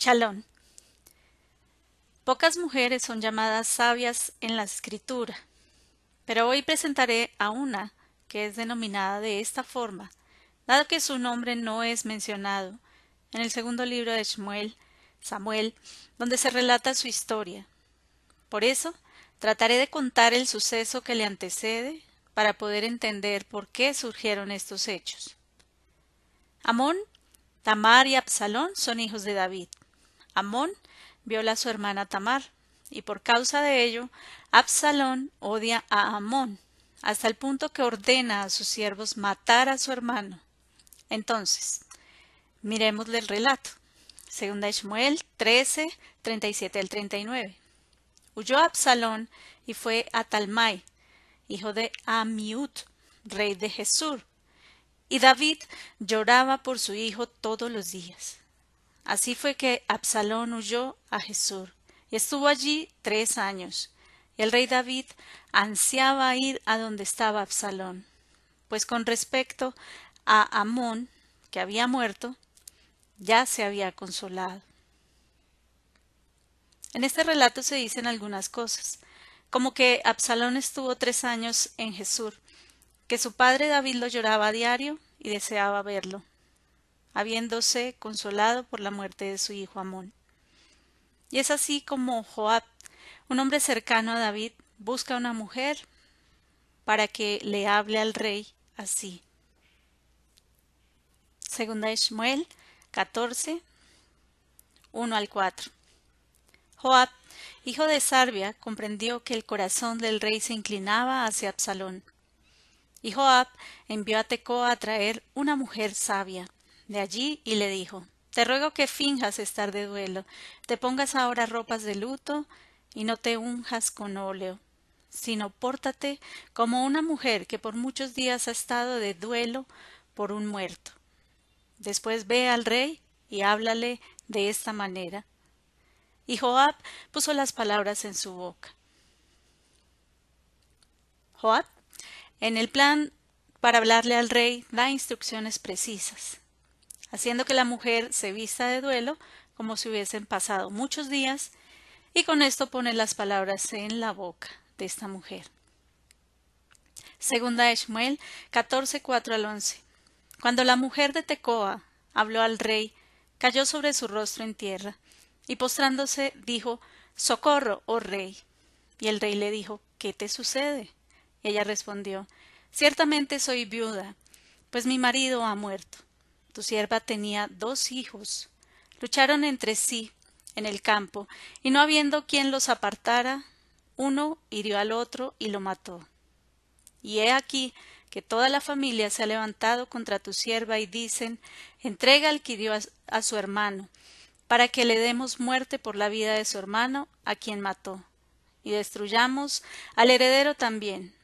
Chalón. Pocas mujeres son llamadas sabias en la escritura, pero hoy presentaré a una que es denominada de esta forma, dado que su nombre no es mencionado en el segundo libro de Samuel, donde se relata su historia. Por eso, trataré de contar el suceso que le antecede para poder entender por qué surgieron estos hechos. Amón, Tamar y Absalón son hijos de David. Amón viola a su hermana Tamar, y por causa de ello, Absalón odia a Amón, hasta el punto que ordena a sus siervos matar a su hermano. Entonces, miremosle el relato. Segunda Ishmael 13, 37 al 39. Huyó Absalón y fue a Talmai, hijo de Amiud, rey de Jesur. Y David lloraba por su hijo todos los días. Así fue que Absalón huyó a Jesur y estuvo allí tres años. El rey David ansiaba ir a donde estaba Absalón, pues con respecto a Amón, que había muerto, ya se había consolado. En este relato se dicen algunas cosas, como que Absalón estuvo tres años en Jesur, que su padre David lo lloraba a diario y deseaba verlo, habiéndose consolado por la muerte de su hijo Amón. Y es así como Joab, un hombre cercano a David, busca una mujer para que le hable al rey así. Segunda de 14, 1 al 4. Joab, hijo de Sarbia, comprendió que el corazón del rey se inclinaba hacia Absalón. Y Joab envió a Tecoa a traer una mujer sabia de allí y le dijo Te ruego que finjas estar de duelo, te pongas ahora ropas de luto y no te unjas con óleo, sino pórtate como una mujer que por muchos días ha estado de duelo por un muerto. Después ve al rey y háblale de esta manera. Y Joab puso las palabras en su boca. Joab, en el plan para hablarle al rey, da instrucciones precisas, haciendo que la mujer se vista de duelo como si hubiesen pasado muchos días, y con esto pone las palabras en la boca de esta mujer. Segunda de Shmuel 14, 4 al 11. Cuando la mujer de Tecoa habló al rey, cayó sobre su rostro en tierra, y postrándose dijo Socorro, oh rey. Y el rey le dijo ¿Qué te sucede? Y ella respondió Ciertamente soy viuda, pues mi marido ha muerto. Tu sierva tenía dos hijos. Lucharon entre sí en el campo, y no habiendo quien los apartara, uno hirió al otro y lo mató. Y he aquí que toda la familia se ha levantado contra tu sierva y dicen entrega al que hirió a, su hermano, para que le demos muerte por la vida de su hermano, a quien mató, y destruyamos al heredero también.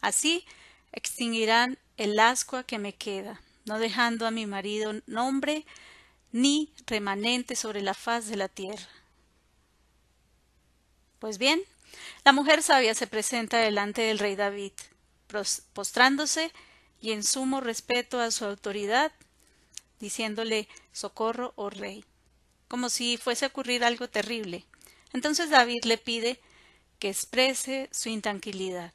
Así extinguirán el ascua que me queda, no dejando a mi marido nombre ni remanente sobre la faz de la tierra. Pues bien, la mujer sabia se presenta delante del rey David, postrándose y en sumo respeto a su autoridad, diciéndole socorro, oh rey, como si fuese a ocurrir algo terrible. Entonces David le pide que exprese su intranquilidad.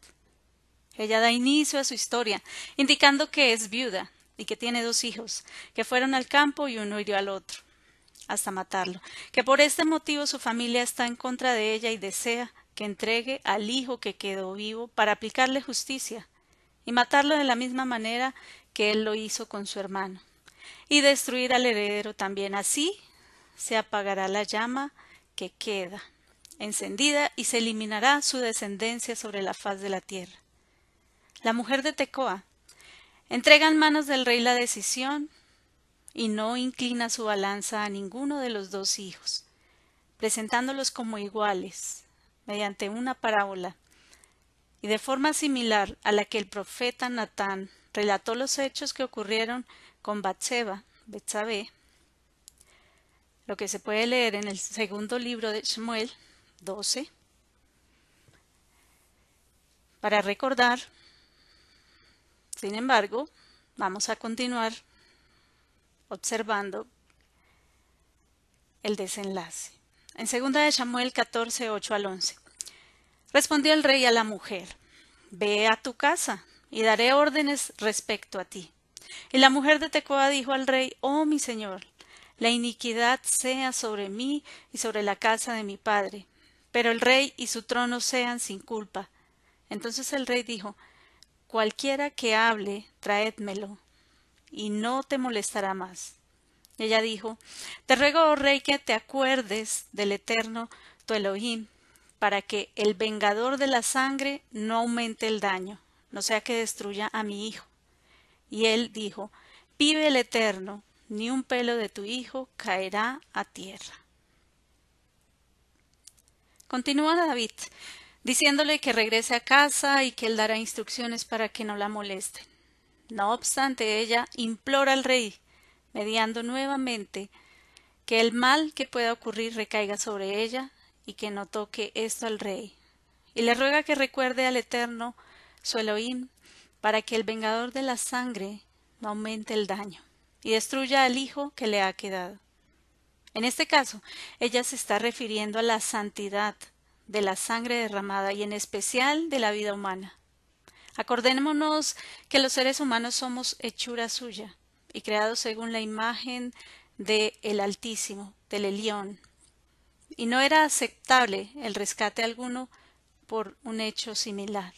Ella da inicio a su historia, indicando que es viuda y que tiene dos hijos, que fueron al campo y uno hirió al otro, hasta matarlo, que por este motivo su familia está en contra de ella y desea que entregue al hijo que quedó vivo para aplicarle justicia y matarlo de la misma manera que él lo hizo con su hermano, y destruir al heredero también. Así se apagará la llama que queda encendida y se eliminará su descendencia sobre la faz de la tierra. La mujer de Tecoa entrega en manos del rey la decisión y no inclina su balanza a ninguno de los dos hijos, presentándolos como iguales, mediante una parábola y de forma similar a la que el profeta Natán relató los hechos que ocurrieron con Batseba, Betsabé, lo que se puede leer en el segundo libro de Shmuel 12, para recordar, sin embargo, vamos a continuar observando el desenlace. En 2 de Samuel 14, 8 al 11. Respondió el rey a la mujer, Ve a tu casa, y daré órdenes respecto a ti. Y la mujer de Tecoa dijo al rey, Oh mi señor, la iniquidad sea sobre mí y sobre la casa de mi padre, pero el rey y su trono sean sin culpa. Entonces el rey dijo, Cualquiera que hable, traédmelo, y no te molestará más. ella dijo, Te ruego, oh rey, que te acuerdes del eterno tu Elohim, para que el vengador de la sangre no aumente el daño, no sea que destruya a mi hijo. Y él dijo, Vive el eterno, ni un pelo de tu hijo caerá a tierra. Continúa David, diciéndole que regrese a casa y que él dará instrucciones para que no la molesten. No obstante, ella implora al rey, mediando nuevamente, que el mal que pueda ocurrir recaiga sobre ella y que no toque esto al rey. Y le ruega que recuerde al Eterno, su Elohim, para que el vengador de la sangre no aumente el daño y destruya al hijo que le ha quedado. En este caso, ella se está refiriendo a la santidad de la sangre derramada y en especial de la vida humana. Acordémonos que los seres humanos somos hechura suya y creados según la imagen de el Altísimo, del Elión, y no era aceptable el rescate alguno por un hecho similar.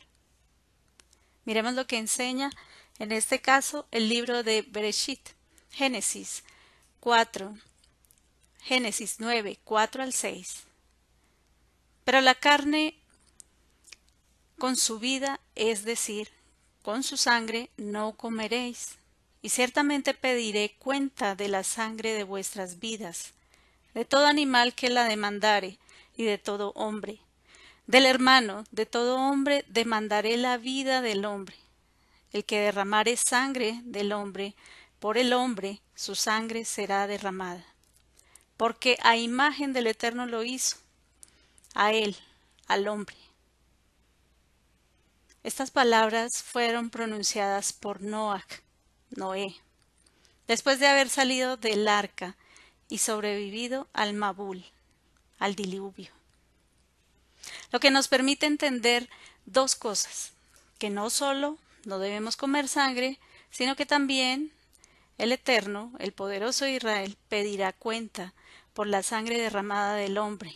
Miremos lo que enseña en este caso el libro de Bereshit, Génesis 4, Génesis 9, 4 al 6. Pero la carne con su vida, es decir, con su sangre, no comeréis, y ciertamente pediré cuenta de la sangre de vuestras vidas de todo animal que la demandare, y de todo hombre. Del hermano, de todo hombre, demandaré la vida del hombre. El que derramare sangre del hombre, por el hombre, su sangre será derramada. Porque a imagen del Eterno lo hizo, a él, al hombre. Estas palabras fueron pronunciadas por Noach, Noé, después de haber salido del arca y sobrevivido al Mabul, al diluvio. Lo que nos permite entender dos cosas, que no solo no debemos comer sangre, sino que también el Eterno, el poderoso Israel, pedirá cuenta por la sangre derramada del hombre.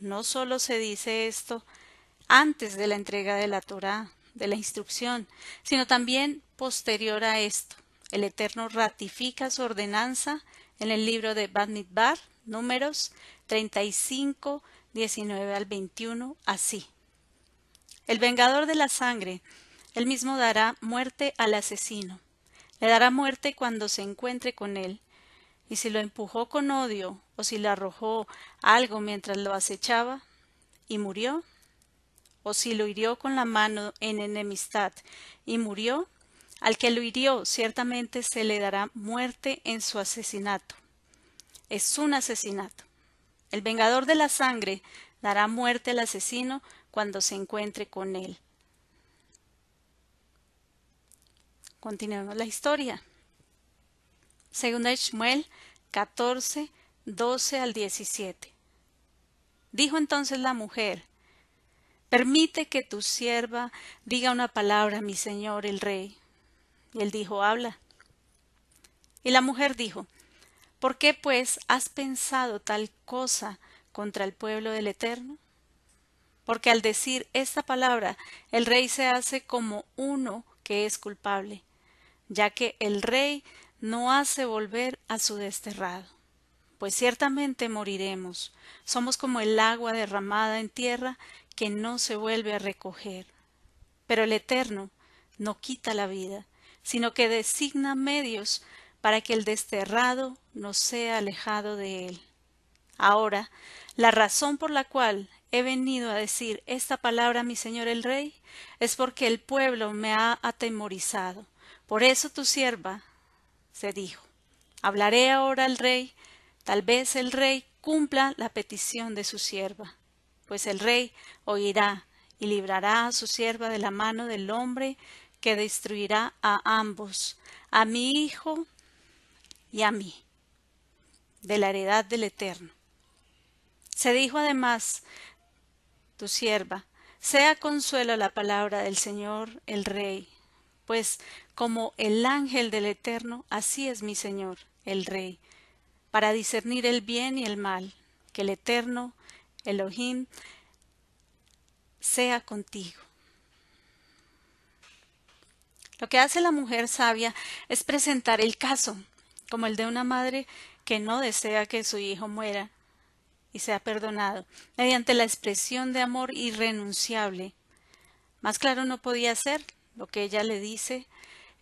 No solo se dice esto antes de la entrega de la Torá, de la instrucción, sino también posterior a esto. El Eterno ratifica su ordenanza en el libro de Bar, números 35, 19 al 21, así. El vengador de la sangre, él mismo dará muerte al asesino. Le dará muerte cuando se encuentre con él. Y si lo empujó con odio, o si le arrojó algo mientras lo acechaba, y murió, o si lo hirió con la mano en enemistad, y murió, al que lo hirió ciertamente se le dará muerte en su asesinato. Es un asesinato. El vengador de la sangre dará muerte al asesino cuando se encuentre con él. Continuemos la historia. Segunda Shmuel 14, 12 al 17. Dijo entonces la mujer, Permite que tu sierva diga una palabra mi señor el rey. Y él dijo, habla. Y la mujer dijo, ¿Por qué, pues, has pensado tal cosa contra el pueblo del Eterno? Porque al decir esta palabra, el rey se hace como uno que es culpable, ya que el rey no hace volver a su desterrado. Pues ciertamente moriremos. Somos como el agua derramada en tierra que no se vuelve a recoger. Pero el Eterno no quita la vida, sino que designa medios para que el desterrado no sea alejado de él. Ahora, la razón por la cual he venido a decir esta palabra a mi señor el rey es porque el pueblo me ha atemorizado. Por eso tu sierva se dijo hablaré ahora al rey, tal vez el rey cumpla la petición de su sierva, pues el rey oirá y librará a su sierva de la mano del hombre que destruirá a ambos, a mi hijo y a mí. de la heredad del Eterno. Se dijo además, tu sierva, sea consuelo la palabra del Señor el Rey, pues como el ángel del Eterno, así es mi Señor el Rey, para discernir el bien y el mal, que el Eterno, Elohim, sea contigo. Lo que hace la mujer sabia es presentar el caso, como el de una madre que no desea que su hijo muera y sea perdonado, mediante la expresión de amor irrenunciable. Más claro no podía ser lo que ella le dice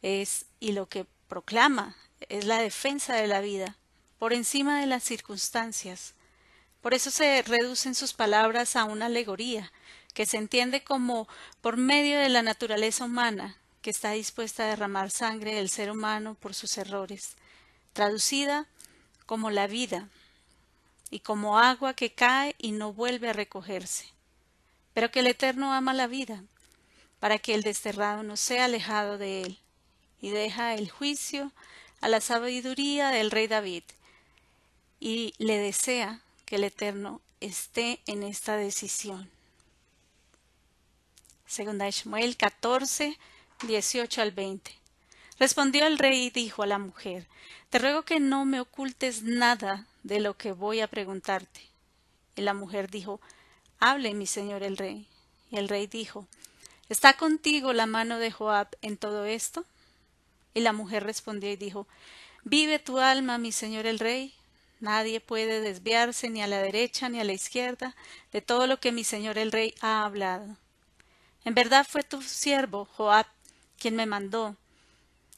es y lo que proclama es la defensa de la vida por encima de las circunstancias. Por eso se reducen sus palabras a una alegoría, que se entiende como por medio de la naturaleza humana, que está dispuesta a derramar sangre del ser humano por sus errores, traducida como la vida, y como agua que cae y no vuelve a recogerse. Pero que el Eterno ama la vida, para que el desterrado no sea alejado de él, y deja el juicio a la sabiduría del rey David, y le desea que el Eterno esté en esta decisión. Segunda Ishmael 14, 18 al 20. Respondió el rey y dijo a la mujer, Te ruego que no me ocultes nada de lo que voy a preguntarte. Y la mujer dijo, Hable, mi señor el rey. Y el rey dijo, ¿Está contigo la mano de Joab en todo esto? Y la mujer respondió y dijo, Vive tu alma, mi señor el rey. Nadie puede desviarse ni a la derecha ni a la izquierda de todo lo que mi señor el rey ha hablado. En verdad fue tu siervo, Joab, quien me mandó,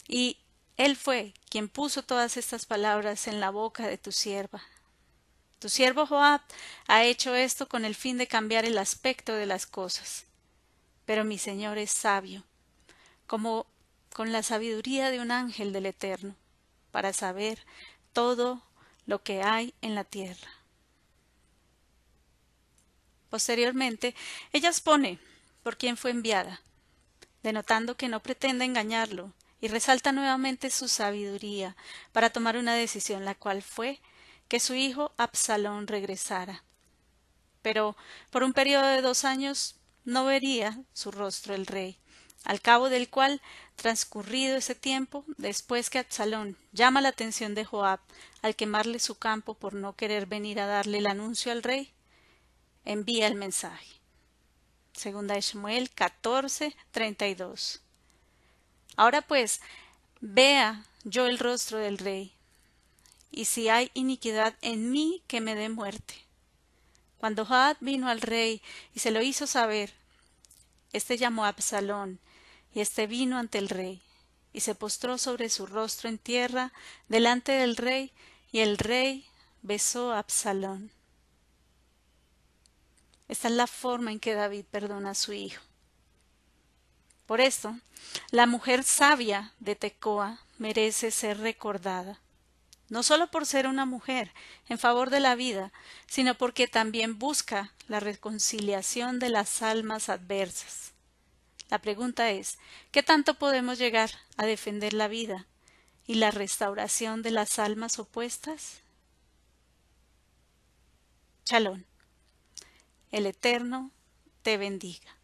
y él fue quien puso todas estas palabras en la boca de tu sierva. Tu siervo Joab ha hecho esto con el fin de cambiar el aspecto de las cosas. Pero mi Señor es sabio, como con la sabiduría de un ángel del Eterno, para saber todo lo que hay en la tierra. Posteriormente, ella expone por quién fue enviada, denotando que no pretende engañarlo, y resalta nuevamente su sabiduría para tomar una decisión, la cual fue que su hijo Absalón regresara. Pero por un periodo de dos años no vería su rostro el rey, al cabo del cual, transcurrido ese tiempo, después que Absalón llama la atención de Joab al quemarle su campo por no querer venir a darle el anuncio al rey, envía el mensaje. Segunda Shmuel 14, 32. Ahora pues, vea yo el rostro del rey, y si hay iniquidad en mí, que me dé muerte. Cuando Joab vino al rey y se lo hizo saber, éste llamó a Absalón, y éste vino ante el rey, y se postró sobre su rostro en tierra delante del rey, y el rey besó a Absalón. Esta es la forma en que David perdona a su hijo. Por esto, la mujer sabia de Tecoa merece ser recordada, no solo por ser una mujer en favor de la vida, sino porque también busca la reconciliación de las almas adversas. La pregunta es, ¿qué tanto podemos llegar a defender la vida y la restauración de las almas opuestas? Chalón. El Eterno te bendiga.